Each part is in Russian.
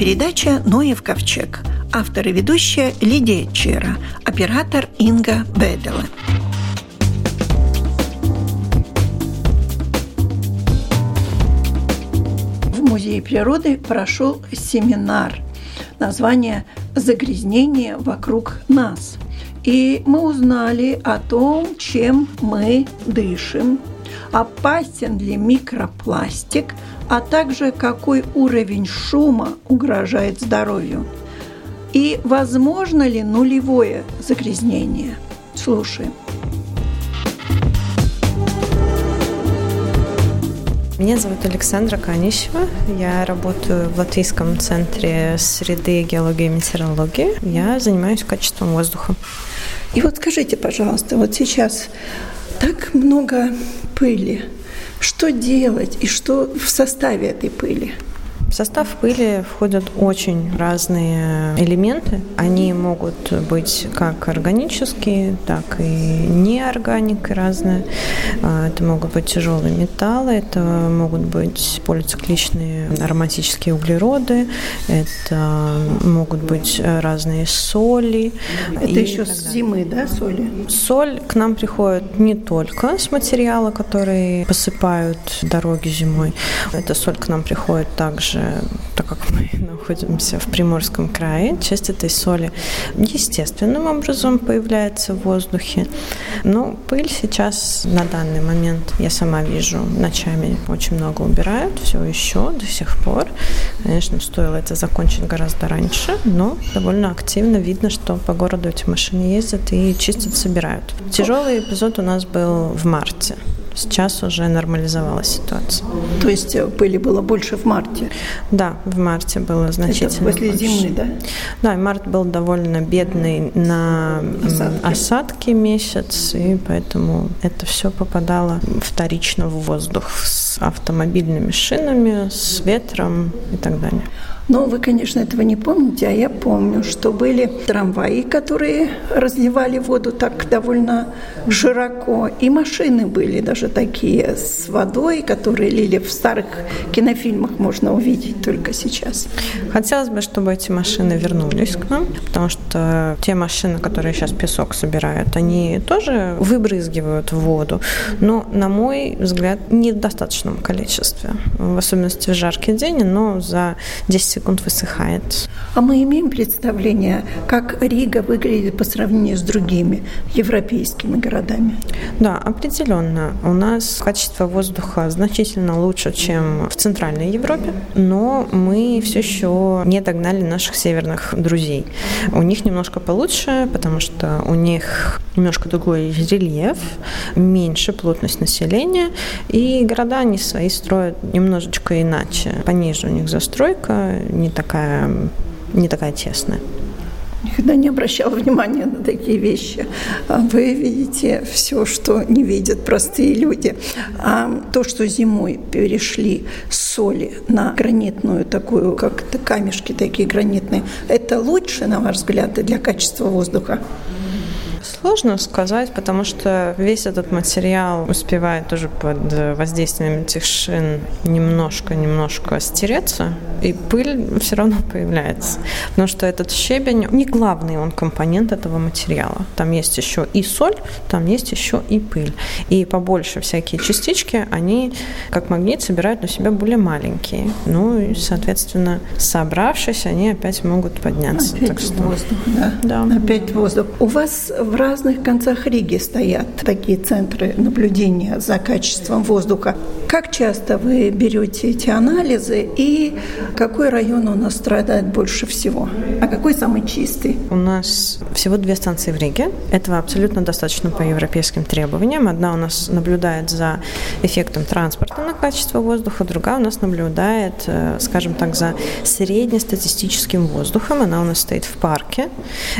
передача «Ноев ковчег». Автор и ведущая Лидия Чера, оператор Инга Бедела. В Музее природы прошел семинар. Название «Загрязнение вокруг нас». И мы узнали о том, чем мы дышим, опасен ли микропластик, а также какой уровень шума угрожает здоровью. И возможно ли нулевое загрязнение? Слушаем. Меня зовут Александра Канищева. Я работаю в Латвийском центре среды, геологии и метеорологии. Я занимаюсь качеством воздуха. И вот скажите, пожалуйста, вот сейчас так много пыли. Что делать и что в составе этой пыли? В состав пыли входят очень разные элементы. Они могут быть как органические, так и неорганик разные. А, это могут быть тяжелые металлы, это могут быть полицикличные ароматические углероды, это могут быть разные соли. Это еще с зимы, да, соли? Соль к нам приходит не только с материала, который посыпают дороги зимой. Эта соль к нам приходит также также, так как мы находимся в Приморском крае, часть этой соли естественным образом появляется в воздухе. Но пыль сейчас на данный момент, я сама вижу, ночами очень много убирают, все еще до сих пор. Конечно, стоило это закончить гораздо раньше, но довольно активно видно, что по городу эти машины ездят и чистят, собирают. Тяжелый эпизод у нас был в марте. Сейчас уже нормализовалась ситуация. То есть э, пыли было больше в марте? Да, в марте было значительно Это после больше. зимы, да? Да, март был довольно бедный на осадки. осадки месяц, и поэтому это все попадало вторично в воздух с автомобильными шинами, с ветром и так далее. Но вы, конечно, этого не помните, а я помню, что были трамваи, которые разливали воду так довольно широко, и машины были даже такие с водой, которые лили в старых кинофильмах, можно увидеть только сейчас. Хотелось бы, чтобы эти машины вернулись к нам, потому что те машины, которые сейчас песок собирают, они тоже выбрызгивают воду, но, на мой взгляд, не в достаточном количестве, в особенности в жаркий день, но за 10 секунд высыхает. А мы имеем представление, как Рига выглядит по сравнению с другими европейскими городами? Да, определенно. У нас качество воздуха значительно лучше, чем в Центральной Европе, но мы все еще не догнали наших северных друзей. У них немножко получше, потому что у них немножко другой рельеф, меньше плотность населения, и города они свои строят немножечко иначе. Пониже у них застройка, не такая, не такая тесная. Никогда не обращала внимания на такие вещи. А вы видите все, что не видят простые люди. А то, что зимой перешли с соли на гранитную такую, как это камешки такие гранитные, это лучше, на ваш взгляд, для качества воздуха? Сложно сказать, потому что весь этот материал успевает уже под воздействием этих шин немножко-немножко стереться, и пыль все равно появляется. Потому что этот щебень не главный он компонент этого материала. Там есть еще и соль, там есть еще и пыль. И побольше всякие частички, они как магнит собирают на себя более маленькие. Ну и, соответственно, собравшись, они опять могут подняться. Опять так что... воздух, да. да. Опять воздух. У вас в разных концах Риги стоят такие центры наблюдения за качеством воздуха. Как часто вы берете эти анализы и какой район у нас страдает больше всего? А какой самый чистый? У нас всего две станции в Риге. Этого абсолютно достаточно по европейским требованиям. Одна у нас наблюдает за эффектом транспорта на качество воздуха, другая у нас наблюдает, э, скажем так, за среднестатистическим воздухом. Она у нас стоит в парке.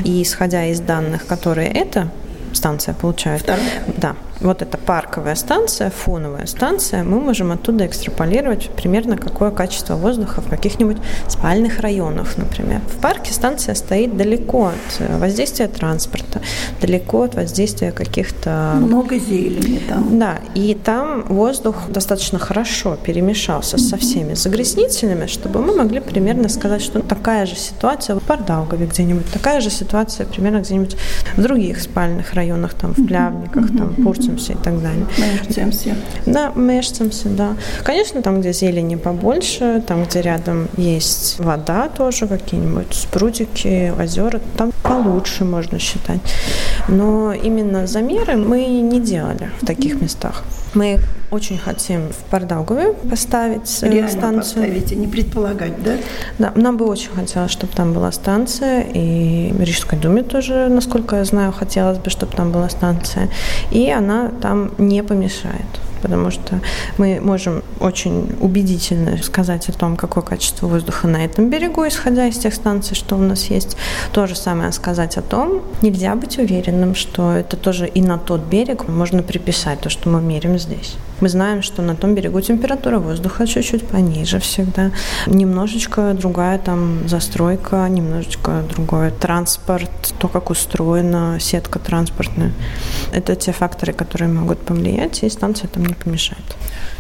И исходя из данных, которые эта станция получает, Вторая. да, вот эта парковая станция, фоновая станция, мы можем оттуда экстраполировать примерно какое качество воздуха в каких-нибудь спальных районах, например. В парке станция стоит далеко от воздействия транспорта, далеко от воздействия каких-то... Много зелени там. Да, и там воздух достаточно хорошо перемешался со всеми загрязнителями, чтобы мы могли примерно сказать, что такая же ситуация в Пардаугове где-нибудь, такая же ситуация примерно где-нибудь в других спальных районах, там в Плявниках, там в Пурцемсе и так далее. Мешцемсе. Да, Мешцемсе, да. Конечно, там, где зелени побольше, там, где рядом есть вода тоже, какие-нибудь спрудики, озера, там получше можно считать. Но именно замеры мы не делали в таких местах. Мы очень хотим в Пардаугове поставить э, Реально станцию. поставить, а не предполагать, да? Да, нам бы очень хотелось, чтобы там была станция, и Рижской думе тоже, насколько я знаю, хотелось бы, чтобы там была станция, и она там не помешает потому что мы можем очень убедительно сказать о том, какое качество воздуха на этом берегу, исходя из тех станций, что у нас есть. То же самое сказать о том, нельзя быть уверенным, что это тоже и на тот берег можно приписать то, что мы меряем здесь. Мы знаем, что на том берегу температура воздуха чуть-чуть пониже всегда. Немножечко другая там застройка, немножечко другой транспорт, то, как устроена сетка транспортная. Это те факторы, которые могут повлиять, и станция там не помешает.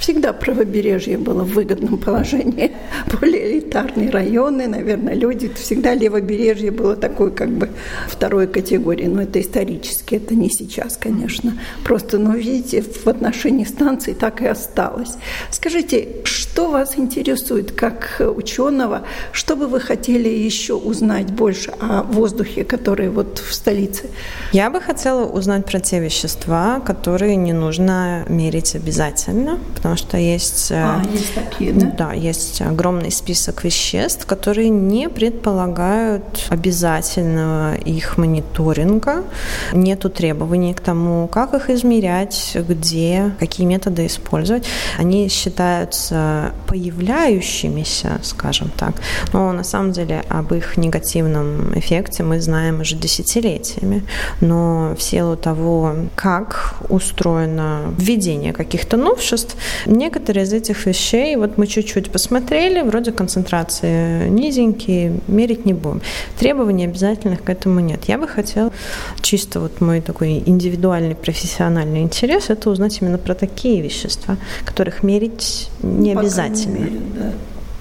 Всегда правобережье было в выгодном положении. Более элитарные районы, наверное, люди. Всегда левобережье было такой как бы второй категории. Но это исторически, это не сейчас, конечно. Просто, ну, видите, в отношении станции так и осталось. Скажите, что вас интересует как ученого? Что бы вы хотели еще узнать больше о воздухе, который вот в столице? Я бы хотела узнать про те вещества, которые не нужно мерить обязательно, потому что есть, э, а, есть такие, да? Да, есть огромный список веществ, которые не предполагают обязательного их мониторинга. Нету требований к тому, как их измерять, где, какие методы использовать. Они считаются появляющимися, скажем так, но на самом деле об их негативном эффекте мы знаем уже десятилетиями. Но в силу того, как устроено введение каких-то новшеств, некоторые из этих вещей, вот мы чуть-чуть посмотрели, вроде концентрации низенькие, мерить не будем. Требований обязательных к этому нет. Я бы хотела, чисто вот мой такой индивидуальный профессиональный интерес, это узнать именно про такие вещества, которых мерить не обязательно. Не мерят, да.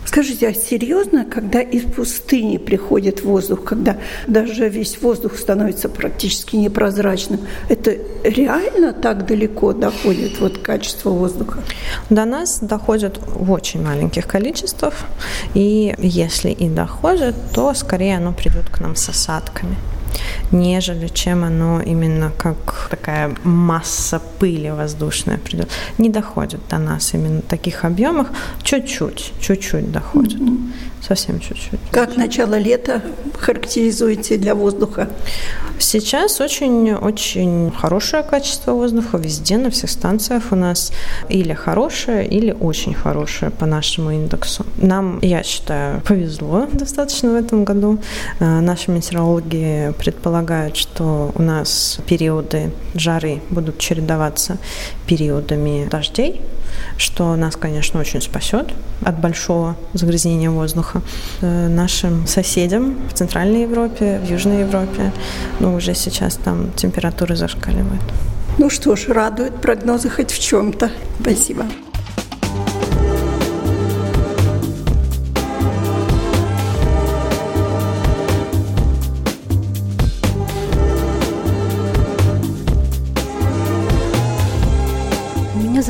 Скажите, а серьезно, когда из пустыни приходит воздух, когда даже весь воздух становится практически непрозрачным, это реально так далеко доходит вот качество воздуха? До нас доходит в очень маленьких количествах, и если и доходит, то скорее оно придет к нам с осадками нежели чем оно именно как такая масса пыли воздушная придет. Не доходит до нас именно в таких объемах. Чуть-чуть, чуть-чуть доходит. Mm-hmm. Совсем чуть-чуть. Как начало лета характеризуете для воздуха? Сейчас очень-очень хорошее качество воздуха везде, на всех станциях у нас или хорошее, или очень хорошее по нашему индексу. Нам, я считаю, повезло достаточно в этом году. Э, наши метеорологи предполагают, что у нас периоды жары будут чередоваться периодами дождей, что нас, конечно, очень спасет от большого загрязнения воздуха. Э, нашим соседям в Центральной Европе, в Южной Европе, ну, уже сейчас там температуры зашкаливают. Ну что ж, радует прогнозы хоть в чем-то. Спасибо.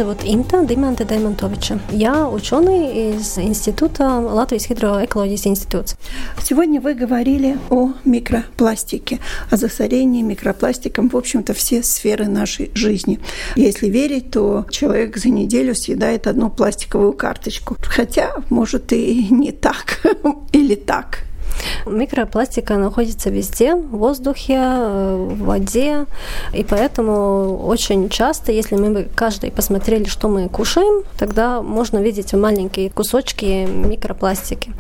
Зовут Инта Диманта Даймонтовича. Я ученый из Института Латвийский гидроэкологический институт. Сегодня вы говорили о микропластике, о засорении микропластиком, в общем-то, все сферы нашей жизни. Если верить, то человек за неделю съедает одну пластиковую карточку. Хотя, может, и не так, или так. Микропластика находится везде, в воздухе, э, в воде, и поэтому очень часто, если мы бы каждый посмотрели, что мы кушаем, тогда можно видеть маленькие кусочки микропластики.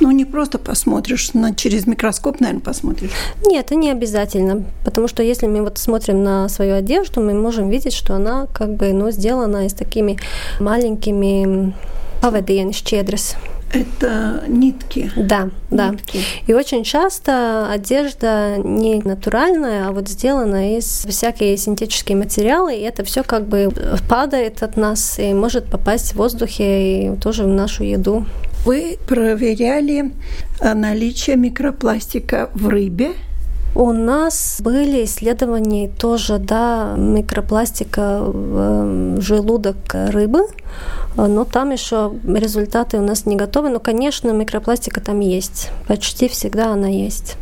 Ну, не просто посмотришь, на, через микроскоп, наверное, посмотришь. Нет, это не обязательно, потому что если мы вот смотрим на свою одежду, мы можем видеть, что она как бы ну, сделана из такими маленькими pavadieni šķiedras. Это нитки. Да, да. Нитки. И очень часто одежда не натуральная, а вот сделана из всякие синтетические материалы, и это все как бы падает от нас и может попасть в воздухе и тоже в нашу еду. Вы проверяли наличие микропластика в рыбе? У нас были исследования тоже, да, микропластика в желудок рыбы, но там еще результаты у нас не готовы. Но, конечно, микропластика там есть. Почти всегда она есть.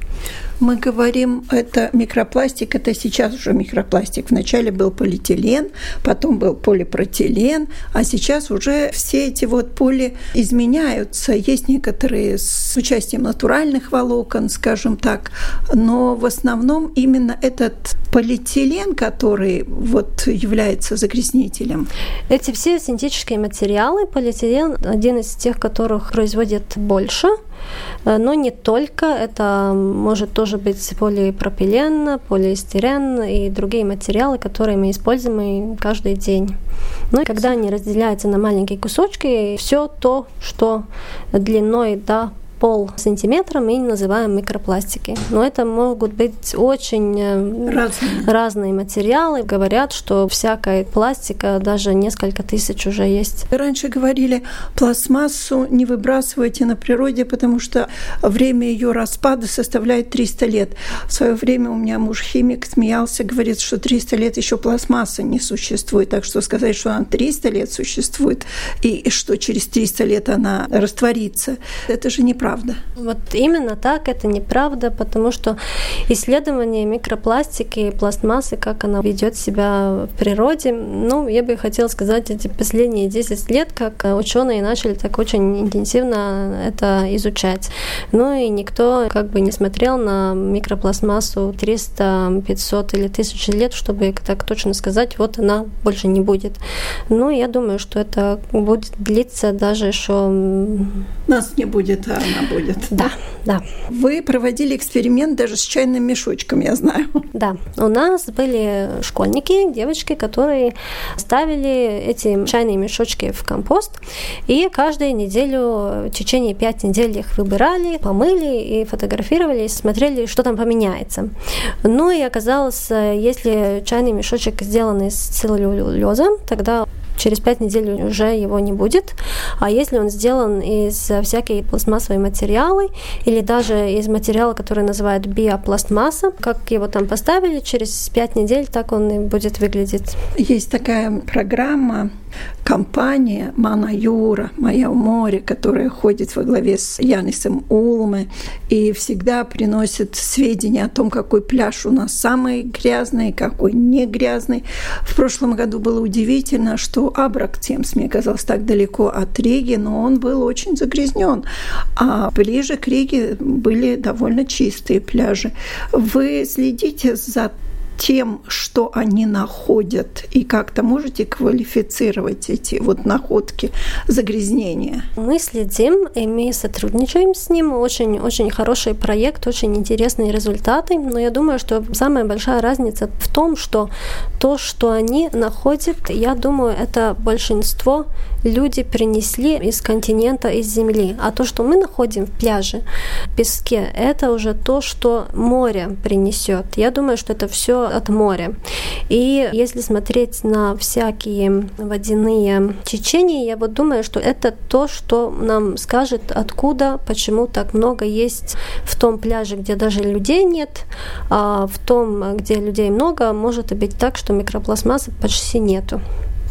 Мы говорим, это микропластик, это сейчас уже микропластик. Вначале был полиэтилен, потом был полипротилен, а сейчас уже все эти вот поли изменяются. Есть некоторые с участием натуральных волокон, скажем так, но в основном именно этот полиэтилен, который вот является загрязнителем. Эти все синтетические материалы, полиэтилен один из тех, которых производят больше, но не только. Это может тоже быть полипропилен, полиэстерен и другие материалы, которые мы используем каждый день. Ну и когда они разделяются на маленькие кусочки, все то, что длиной до пол сантиметра мы называем микропластики. Но это могут быть очень э, разные, разные материалы. Говорят, что всякая пластика даже несколько тысяч уже есть. Раньше говорили, пластмассу не выбрасывайте на природе, потому что время ее распада составляет 300 лет. В свое время у меня муж химик смеялся, говорит, что 300 лет еще пластмасса не существует. Так что сказать, что она 300 лет существует и что через 300 лет она растворится, это же неправда неправда. Вот именно так, это неправда, потому что исследование микропластики и пластмассы, как она ведет себя в природе, ну, я бы хотела сказать, эти последние 10 лет, как ученые начали так очень интенсивно это изучать. Ну и никто как бы не смотрел на микропластмассу 300, 500 или 1000 лет, чтобы так точно сказать, вот она больше не будет. Ну, я думаю, что это будет длиться даже еще... Нас не будет, а она будет. Да, да. Вы проводили эксперимент даже с чайным мешочком, я знаю. Да, у нас были школьники, девочки, которые ставили эти чайные мешочки в компост, и каждую неделю, в течение пять недель их выбирали, помыли и фотографировали, и смотрели, что там поменяется. Ну и оказалось, если чайный мешочек сделан из целлюлеза, тогда через пять недель уже его не будет. А если он сделан из всякой пластмассовой материалы или даже из материала, который называют биопластмасса, как его там поставили, через пять недель так он и будет выглядеть. Есть такая программа компания Мана Юра, Моя у моря, которая ходит во главе с Янисом Улме и всегда приносит сведения о том, какой пляж у нас самый грязный, какой не грязный. В прошлом году было удивительно, что Абрактемс, мне казалось, так далеко от Риги, но он был очень загрязнен. А ближе к Риге были довольно чистые пляжи. Вы следите за тем, что они находят, и как-то можете квалифицировать эти вот находки загрязнения? Мы следим, и мы сотрудничаем с ним. Очень, очень хороший проект, очень интересные результаты. Но я думаю, что самая большая разница в том, что то, что они находят, я думаю, это большинство люди принесли из континента, из земли. А то, что мы находим в пляже, в песке, это уже то, что море принесет. Я думаю, что это все от моря. И если смотреть на всякие водяные течения, я вот думаю, что это то, что нам скажет, откуда, почему так много есть в том пляже, где даже людей нет, а в том, где людей много, может быть так, что микропластмассы почти нету.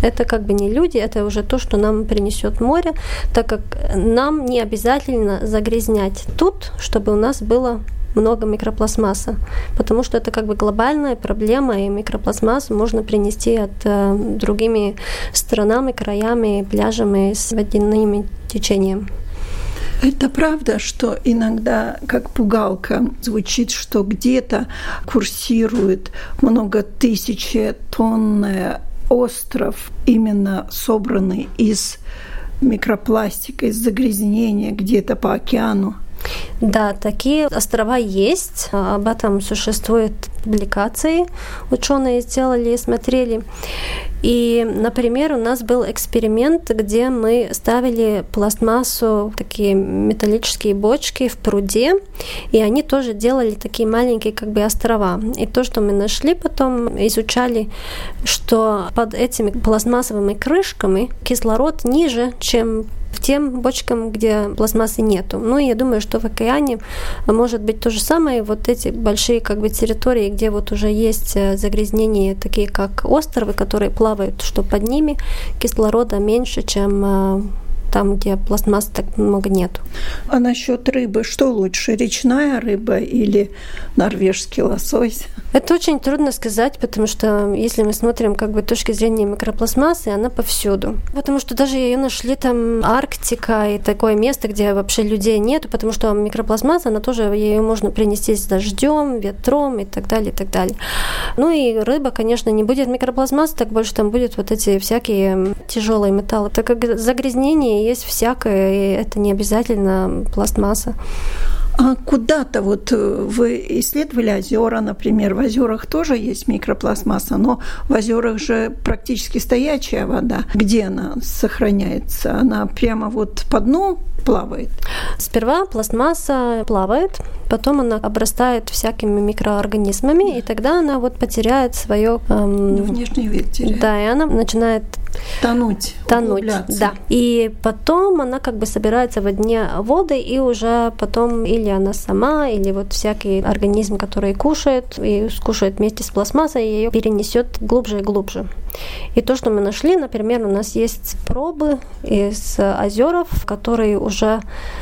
Это как бы не люди, это уже то, что нам принесет море, так как нам не обязательно загрязнять тут, чтобы у нас было много микропластмасса, потому что это как бы глобальная проблема, и микропластмасс можно принести от э, другими странами, краями, пляжами с водяными течением. Это правда, что иногда как пугалка звучит, что где-то курсирует много тысяч тонн остров, именно собранный из микропластика, из загрязнения где-то по океану. Да, такие острова есть. Об этом существуют публикации. Ученые сделали и смотрели. И, например, у нас был эксперимент, где мы ставили пластмассу, такие металлические бочки в пруде, и они тоже делали такие маленькие как бы острова. И то, что мы нашли потом, изучали, что под этими пластмассовыми крышками кислород ниже, чем в тем бочкам, где пластмассы нету. Ну, я думаю, что в океане может быть то же самое. Вот эти большие как бы территории, где вот уже есть э, загрязнения, такие как островы, которые плавают, что под ними кислорода меньше, чем э, там, где пластмассы так много нет. А насчет рыбы, что лучше, речная рыба или норвежский лосось? Это очень трудно сказать, потому что если мы смотрим как бы точки зрения микропластмассы, она повсюду. Потому что даже ее нашли там Арктика и такое место, где вообще людей нету, потому что микропластмасса, она тоже, ее можно принести с дождем, ветром и так далее, и так далее. Ну и рыба, конечно, не будет микропластмассы, так больше там будет вот эти всякие тяжелые металлы. Так как загрязнение есть всякое, и это не обязательно пластмасса. А куда-то вот э, вы исследовали озера, например, в озерах тоже есть микропластмасса, но в озерах же практически стоячая вода. Где она сохраняется? Она прямо вот по дну плавает? Сперва пластмасса плавает, потом она обрастает всякими микроорганизмами, и тогда она вот потеряет свое... Эм, Внешний вид теряет. Да, и она начинает тонуть, тонуть, да. И потом она как бы собирается в дне воды, и уже потом или она сама, или вот всякий организм, который кушает, и кушает вместе с пластмассой, ее перенесет глубже и глубже. И то, что мы нашли, например, у нас есть пробы из озеров, которые уже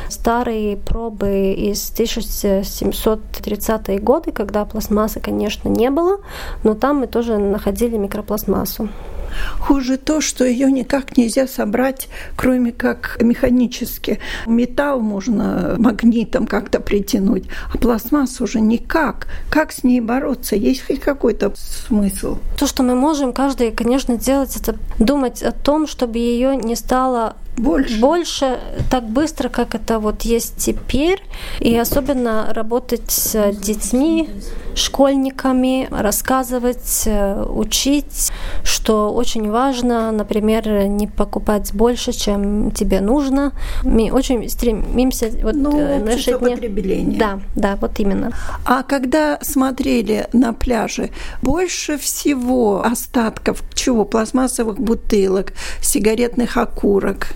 старые пробы из 1730-е годы, когда пластмассы, конечно, не было, но там мы тоже находили микропластмассу. Хуже то, что ее никак нельзя собрать, кроме как механически. Металл можно магнитом как-то притянуть, а пластмассу уже никак. Как с ней бороться? Есть хоть какой-то смысл? То, что мы можем, каждый, конечно, делать, это думать о том, чтобы ее не стало больше. больше так быстро, как это вот есть теперь. И особенно работать с детьми, школьниками, рассказывать, э, учить, что очень важно, например, не покупать больше, чем тебе нужно. Мы очень стремимся вот ну, э, наши дни... Да, да, вот именно. А когда смотрели на пляже, больше всего остатков чего? Пластмассовых бутылок, сигаретных окурок?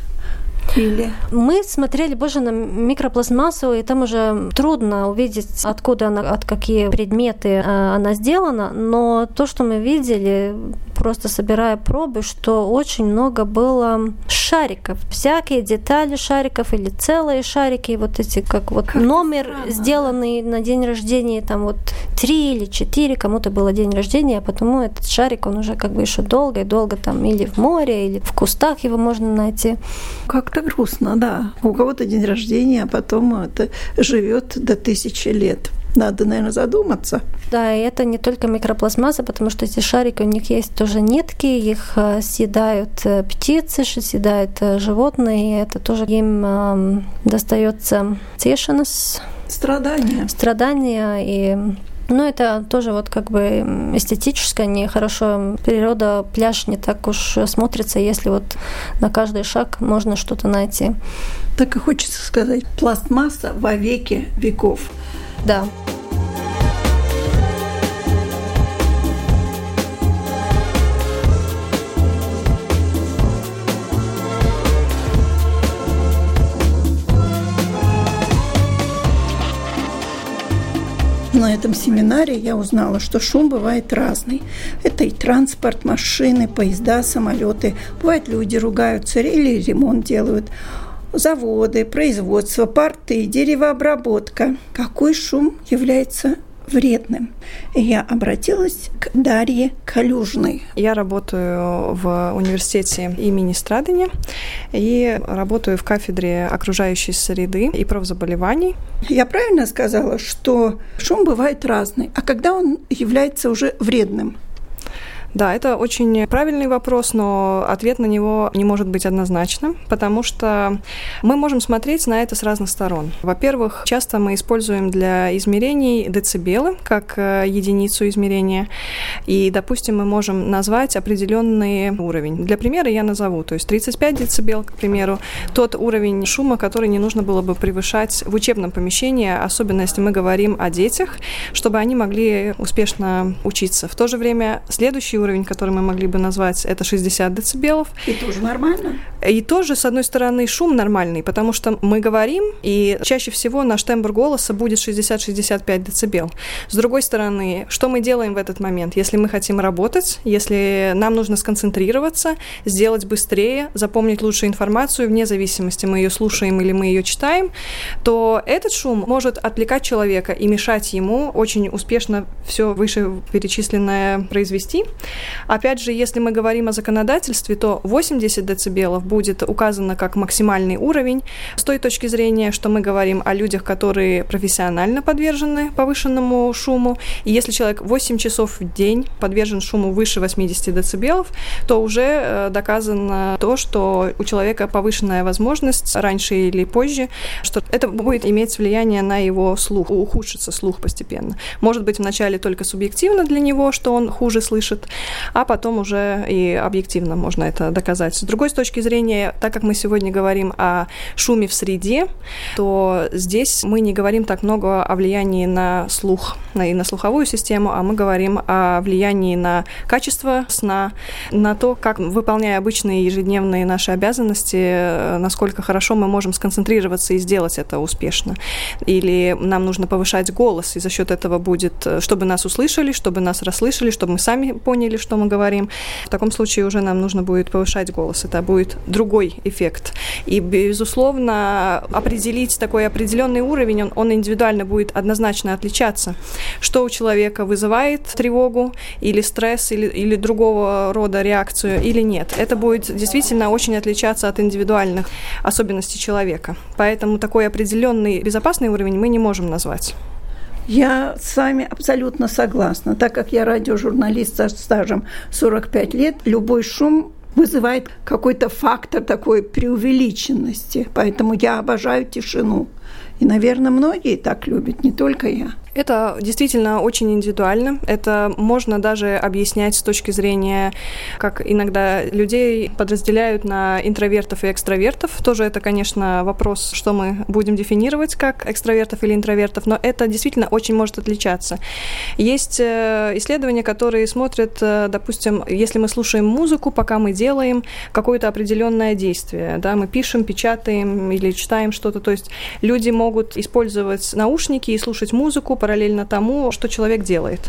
Или? Мы смотрели больше на микропластмассу, и там уже трудно увидеть, откуда она, от какие предметы э, она сделана, но то, что мы видели, просто собирая пробы, что очень много было шариков, всякие детали шариков или целые шарики, вот эти как вот как номер странно. сделанный на день рождения, там вот три или четыре, кому-то было день рождения, а потому этот шарик, он уже как бы еще долго и долго там или в море, или в кустах его можно найти. Как-то грустно, да. У кого-то день рождения, а потом это живет до тысячи лет. Надо, наверное, задуматься. Да, и это не только микропластмасса, потому что эти шарики, у них есть тоже нитки, их э, съедают э, птицы, съедают э, животные, и это тоже им э, достается тишинес. Страдания. Страдания и ну, это тоже вот как бы эстетическое, нехорошо. Природа, пляж не так уж смотрится, если вот на каждый шаг можно что-то найти. Так и хочется сказать, пластмасса во веки веков. Да. На этом семинаре я узнала, что шум бывает разный. Это и транспорт, машины, поезда, самолеты. Бывает, люди ругаются или ремонт делают заводы, производство, порты, деревообработка. Какой шум является вредным. И я обратилась к Дарье Калюжной. Я работаю в университете имени Страдания и работаю в кафедре окружающей среды и профзаболеваний. Я правильно сказала, что шум бывает разный, а когда он является уже вредным? Да, это очень правильный вопрос, но ответ на него не может быть однозначным, потому что мы можем смотреть на это с разных сторон. Во-первых, часто мы используем для измерений децибелы как э, единицу измерения, и, допустим, мы можем назвать определенный уровень. Для примера я назову, то есть 35 децибел, к примеру, тот уровень шума, который не нужно было бы превышать в учебном помещении, особенно если мы говорим о детях, чтобы они могли успешно учиться. В то же время следующий уровень, который мы могли бы назвать, это 60 децибелов. И тоже нормально? И тоже, с одной стороны, шум нормальный, потому что мы говорим, и чаще всего наш тембр голоса будет 60-65 децибел. С другой стороны, что мы делаем в этот момент? Если мы хотим работать, если нам нужно сконцентрироваться, сделать быстрее, запомнить лучшую информацию, вне зависимости, мы ее слушаем или мы ее читаем, то этот шум может отвлекать человека и мешать ему очень успешно все вышеперечисленное произвести. Опять же, если мы говорим о законодательстве, то 80 дБ будет указано как максимальный уровень с той точки зрения, что мы говорим о людях, которые профессионально подвержены повышенному шуму. И если человек 8 часов в день подвержен шуму выше 80 дБ, то уже э, доказано то, что у человека повышенная возможность раньше или позже, что это будет иметь влияние на его слух, ухудшится слух постепенно. Может быть, вначале только субъективно для него, что он хуже слышит, а потом уже и объективно можно это доказать. С другой с точки зрения, так как мы сегодня говорим о шуме в среде, то здесь мы не говорим так много о влиянии на слух и на слуховую систему, а мы говорим о влиянии на качество сна, на то, как, выполняя обычные ежедневные наши обязанности, насколько хорошо мы можем сконцентрироваться и сделать это успешно. Или нам нужно повышать голос, и за счет этого будет, чтобы нас услышали, чтобы нас расслышали, чтобы мы сами поняли, что мы говорим. В таком случае уже нам нужно будет повышать голос. Это будет другой эффект. И, безусловно, определить такой определенный уровень, он, он индивидуально будет однозначно отличаться. Что у человека вызывает тревогу или стресс, или, или другого рода реакцию, или нет. Это будет действительно очень отличаться от индивидуальных особенностей человека. Поэтому такой определенный безопасный уровень мы не можем назвать. Я с вами абсолютно согласна. Так как я радиожурналист со стажем 45 лет, любой шум вызывает какой-то фактор такой преувеличенности. Поэтому я обожаю тишину. И, наверное, многие так любят, не только я. Это действительно очень индивидуально. Это можно даже объяснять с точки зрения, как иногда людей подразделяют на интровертов и экстравертов. Тоже это, конечно, вопрос, что мы будем дефинировать как экстравертов или интровертов, но это действительно очень может отличаться. Есть э, исследования, которые смотрят, э, допустим, если мы слушаем музыку, пока мы делаем какое-то определенное действие, да, мы пишем, печатаем или читаем что-то, то есть люди могут использовать наушники и слушать музыку, параллельно тому, что человек делает.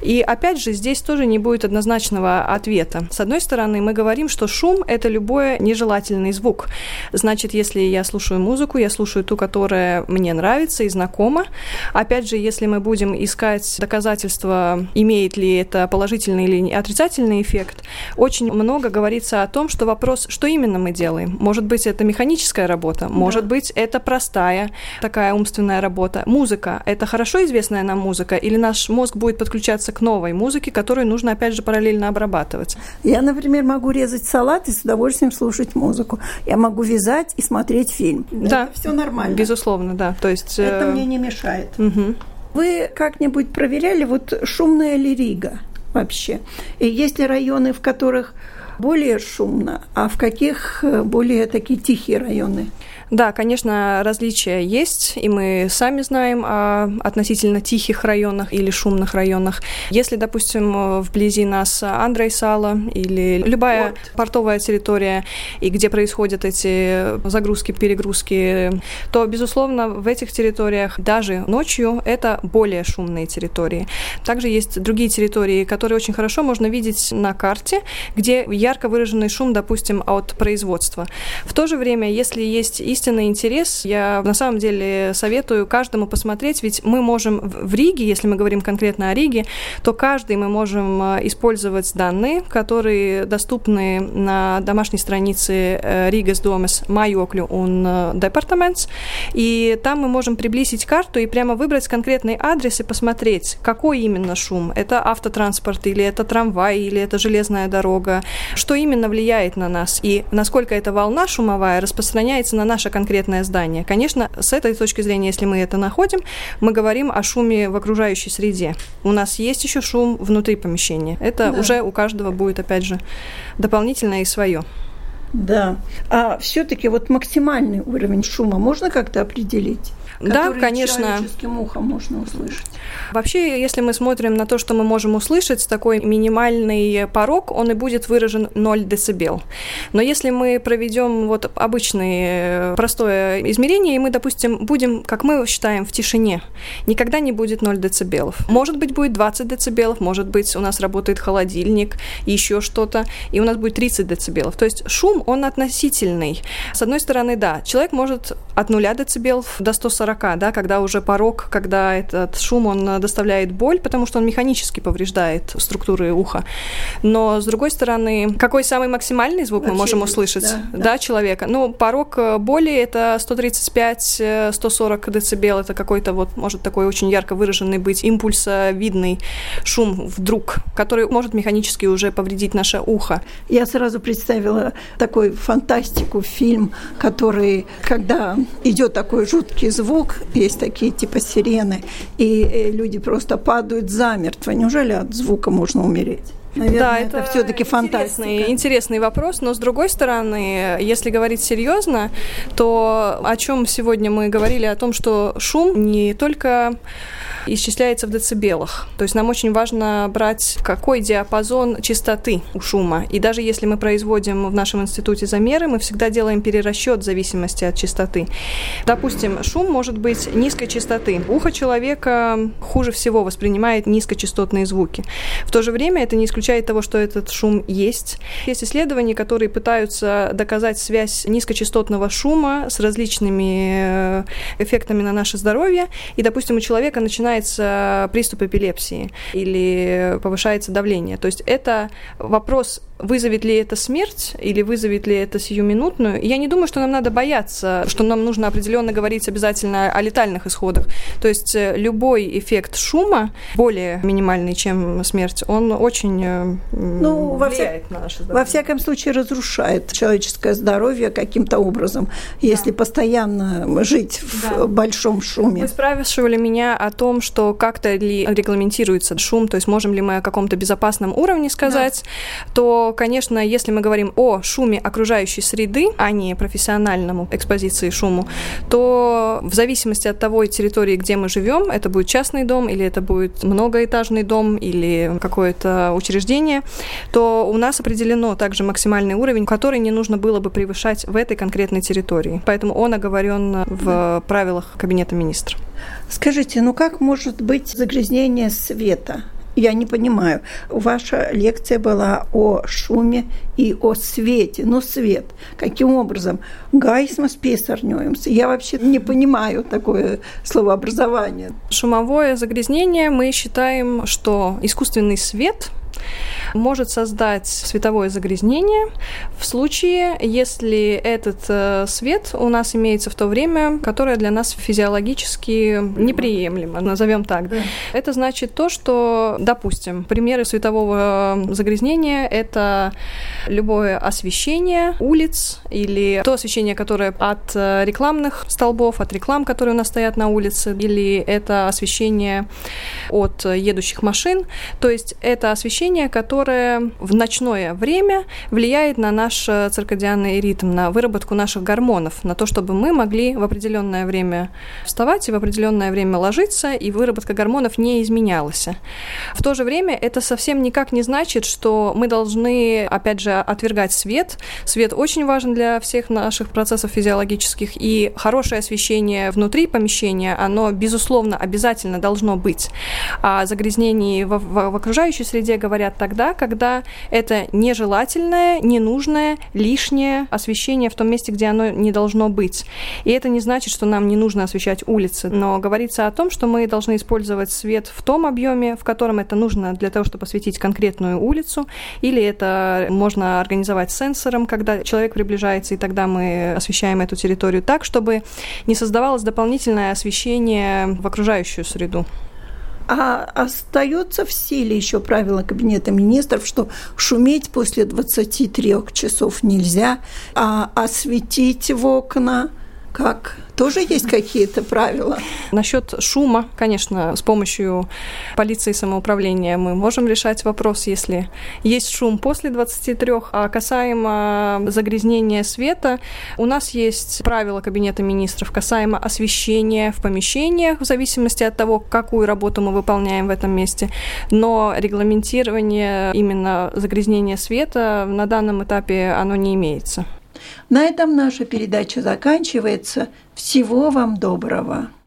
И опять же, здесь тоже не будет однозначного ответа. С одной стороны, мы говорим, что шум – это любой нежелательный звук. Значит, если я слушаю музыку, я слушаю ту, которая мне нравится и знакома. Опять же, если мы будем искать доказательства, имеет ли это положительный или отрицательный эффект, очень много говорится о том, что вопрос, что именно мы делаем. Может быть, это механическая работа, может да. быть, это простая такая умственная работа. Музыка – это хорошо известно известная нам музыка, или наш мозг будет подключаться к новой музыке, которую нужно, опять же, параллельно обрабатывать? Я, например, могу резать салат и с удовольствием слушать музыку. Я могу вязать и смотреть фильм. Да. Это все нормально. Безусловно, да. То есть... Это э... мне не мешает. Угу. Вы как-нибудь проверяли вот шумная ли Рига вообще? И есть ли районы, в которых более шумно, а в каких э, более такие тихие районы? Да, конечно, различия есть, и мы сами знаем о относительно тихих районах или шумных районах. Если, допустим, вблизи нас Андрейсала или любая вот. портовая территория, и где происходят эти загрузки, перегрузки, то, безусловно, в этих территориях даже ночью это более шумные территории. Также есть другие территории, которые очень хорошо можно видеть на карте, где ярко выраженный шум, допустим, от производства. В то же время, если есть истинный интерес, я на самом деле советую каждому посмотреть, ведь мы можем в Риге, если мы говорим конкретно о Риге, то каждый мы можем э, использовать данные, которые доступны на домашней странице Риgas Домес Майоклю un Департаментс, и там мы можем приблизить карту и прямо выбрать конкретный адрес и посмотреть, какой именно шум. Это автотранспорт или это трамвай или это железная дорога, что именно влияет на нас и насколько эта волна шумовая распространяется на наше конкретное здание. Конечно, с этой точки зрения, если мы это находим, мы говорим о шуме в окружающей среде. У нас есть еще шум внутри помещения. Это да. уже у каждого будет, опять же, дополнительное и свое. Да. А все-таки вот максимальный уровень шума можно как-то определить? Да, конечно. Человеческим ухом можно услышать. Вообще, если мы смотрим на то, что мы можем услышать, такой минимальный порог, он и будет выражен 0 дБ. Но если мы проведем вот обычное простое измерение, и мы, допустим, будем, как мы считаем, в тишине, никогда не будет 0 дБ. Может быть, будет 20 дБ, может быть, у нас работает холодильник, еще что-то, и у нас будет 30 дБ. То есть шум, он относительный. С одной стороны, да, человек может от 0 дБ до 140, да, когда уже порог, когда этот шум, он доставляет боль, потому что он механически повреждает структуры уха. Но, с другой стороны, какой самый максимальный звук Вообще, мы можем услышать? Да, да. да, человека? Ну, порог э, боли — это 135-140 децибел. Это какой-то вот, может, такой очень ярко выраженный быть импульсовидный шум вдруг, который может механически уже повредить наше ухо. Я сразу представила такой фантастику, фильм, который, когда идет такой жуткий звук, есть такие типа сирены, и э, люди просто падают замертво. Неужели от звука можно умереть? Наверное, да, это, это все-таки фантастика. Интересный, интересный вопрос, но с другой стороны, если говорить серьезно, то о чем сегодня мы говорили, о том, что шум не только исчисляется в децибелах. То есть нам очень важно брать, какой диапазон частоты у шума. И даже если мы производим в нашем институте замеры, мы всегда делаем перерасчет в зависимости от частоты. Допустим, шум может быть низкой частоты. Ухо человека хуже всего воспринимает низкочастотные звуки. В то же время это не исключает того, что этот шум есть. Есть исследования, которые пытаются доказать связь низкочастотного шума с различными э, эффектами на наше здоровье. И, допустим, у человека начинает начинается приступ эпилепсии или повышается давление. То есть это вопрос Вызовет ли это смерть или вызовет ли это сиюминутную? Я не думаю, что нам надо бояться, что нам нужно определенно говорить обязательно о летальных исходах. То есть э, любой эффект шума, более минимальный, чем смерть, он очень э, ну, влияет во на наше здоровье. Во всяком случае, разрушает человеческое здоровье каким-то образом, если да. постоянно жить да. в большом шуме. Вы спрашивали меня о том, что как-то ли регламентируется шум, то есть можем ли мы о каком-то безопасном уровне сказать, да. то конечно, если мы говорим о шуме окружающей среды, а не профессиональному экспозиции шуму, то в зависимости от того территории, где мы живем, это будет частный дом или это будет многоэтажный дом или какое-то учреждение, то у нас определено также максимальный уровень, который не нужно было бы превышать в этой конкретной территории. Поэтому он оговорен в правилах Кабинета министров. Скажите, ну как может быть загрязнение света? Я не понимаю. Ваша лекция была о шуме и о свете. Ну, свет. Каким образом? Gaismas piesārņojums. Я вообще не понимаю такое словообразование. Шумовое загрязнение мы считаем, что искусственный свет может создать световое загрязнение в случае, если этот э, свет у нас имеется в то время, которое для нас физиологически неприемлемо, назовем так. Да. Это значит то, что, допустим, примеры светового загрязнения – это любое освещение улиц или то освещение, которое от э, рекламных столбов, от реклам, которые у нас стоят на улице, или это освещение от едущих машин. То есть это освещение, которое которое в ночное время влияет на наш э, циркадианный ритм, на выработку наших гормонов, на то, чтобы мы могли в определенное время вставать и в определенное время ложиться, и выработка гормонов не изменялась. В то же время это совсем никак не значит, что мы должны, опять же, отвергать свет. Свет очень важен для всех наших процессов физиологических, и хорошее освещение внутри помещения, оно, безусловно, обязательно должно быть. А загрязнений в, в, в окружающей среде говорят тогда, когда это нежелательное, ненужное, лишнее освещение в том месте, где оно не должно быть. И это не значит, что нам не нужно освещать улицы, но говорится о том, что мы должны использовать свет в том объеме, в котором это нужно для того, чтобы осветить конкретную улицу, или это можно организовать сенсором, когда человек приближается, и тогда мы освещаем эту территорию так, чтобы не создавалось дополнительное освещение в окружающую среду. А остается в силе еще правило Кабинета министров, что шуметь после 23 часов нельзя, а осветить в окна как? Тоже есть какие-то правила? Насчет шума, конечно, с помощью полиции и самоуправления мы можем решать вопрос, если есть шум после 23, а касаемо загрязнения света, у нас есть правила Кабинета министров касаемо освещения в помещениях, в зависимости от того, какую работу мы выполняем в этом месте, но регламентирование именно загрязнения света на данном этапе оно не имеется. На этом наша передача заканчивается. Всего вам доброго!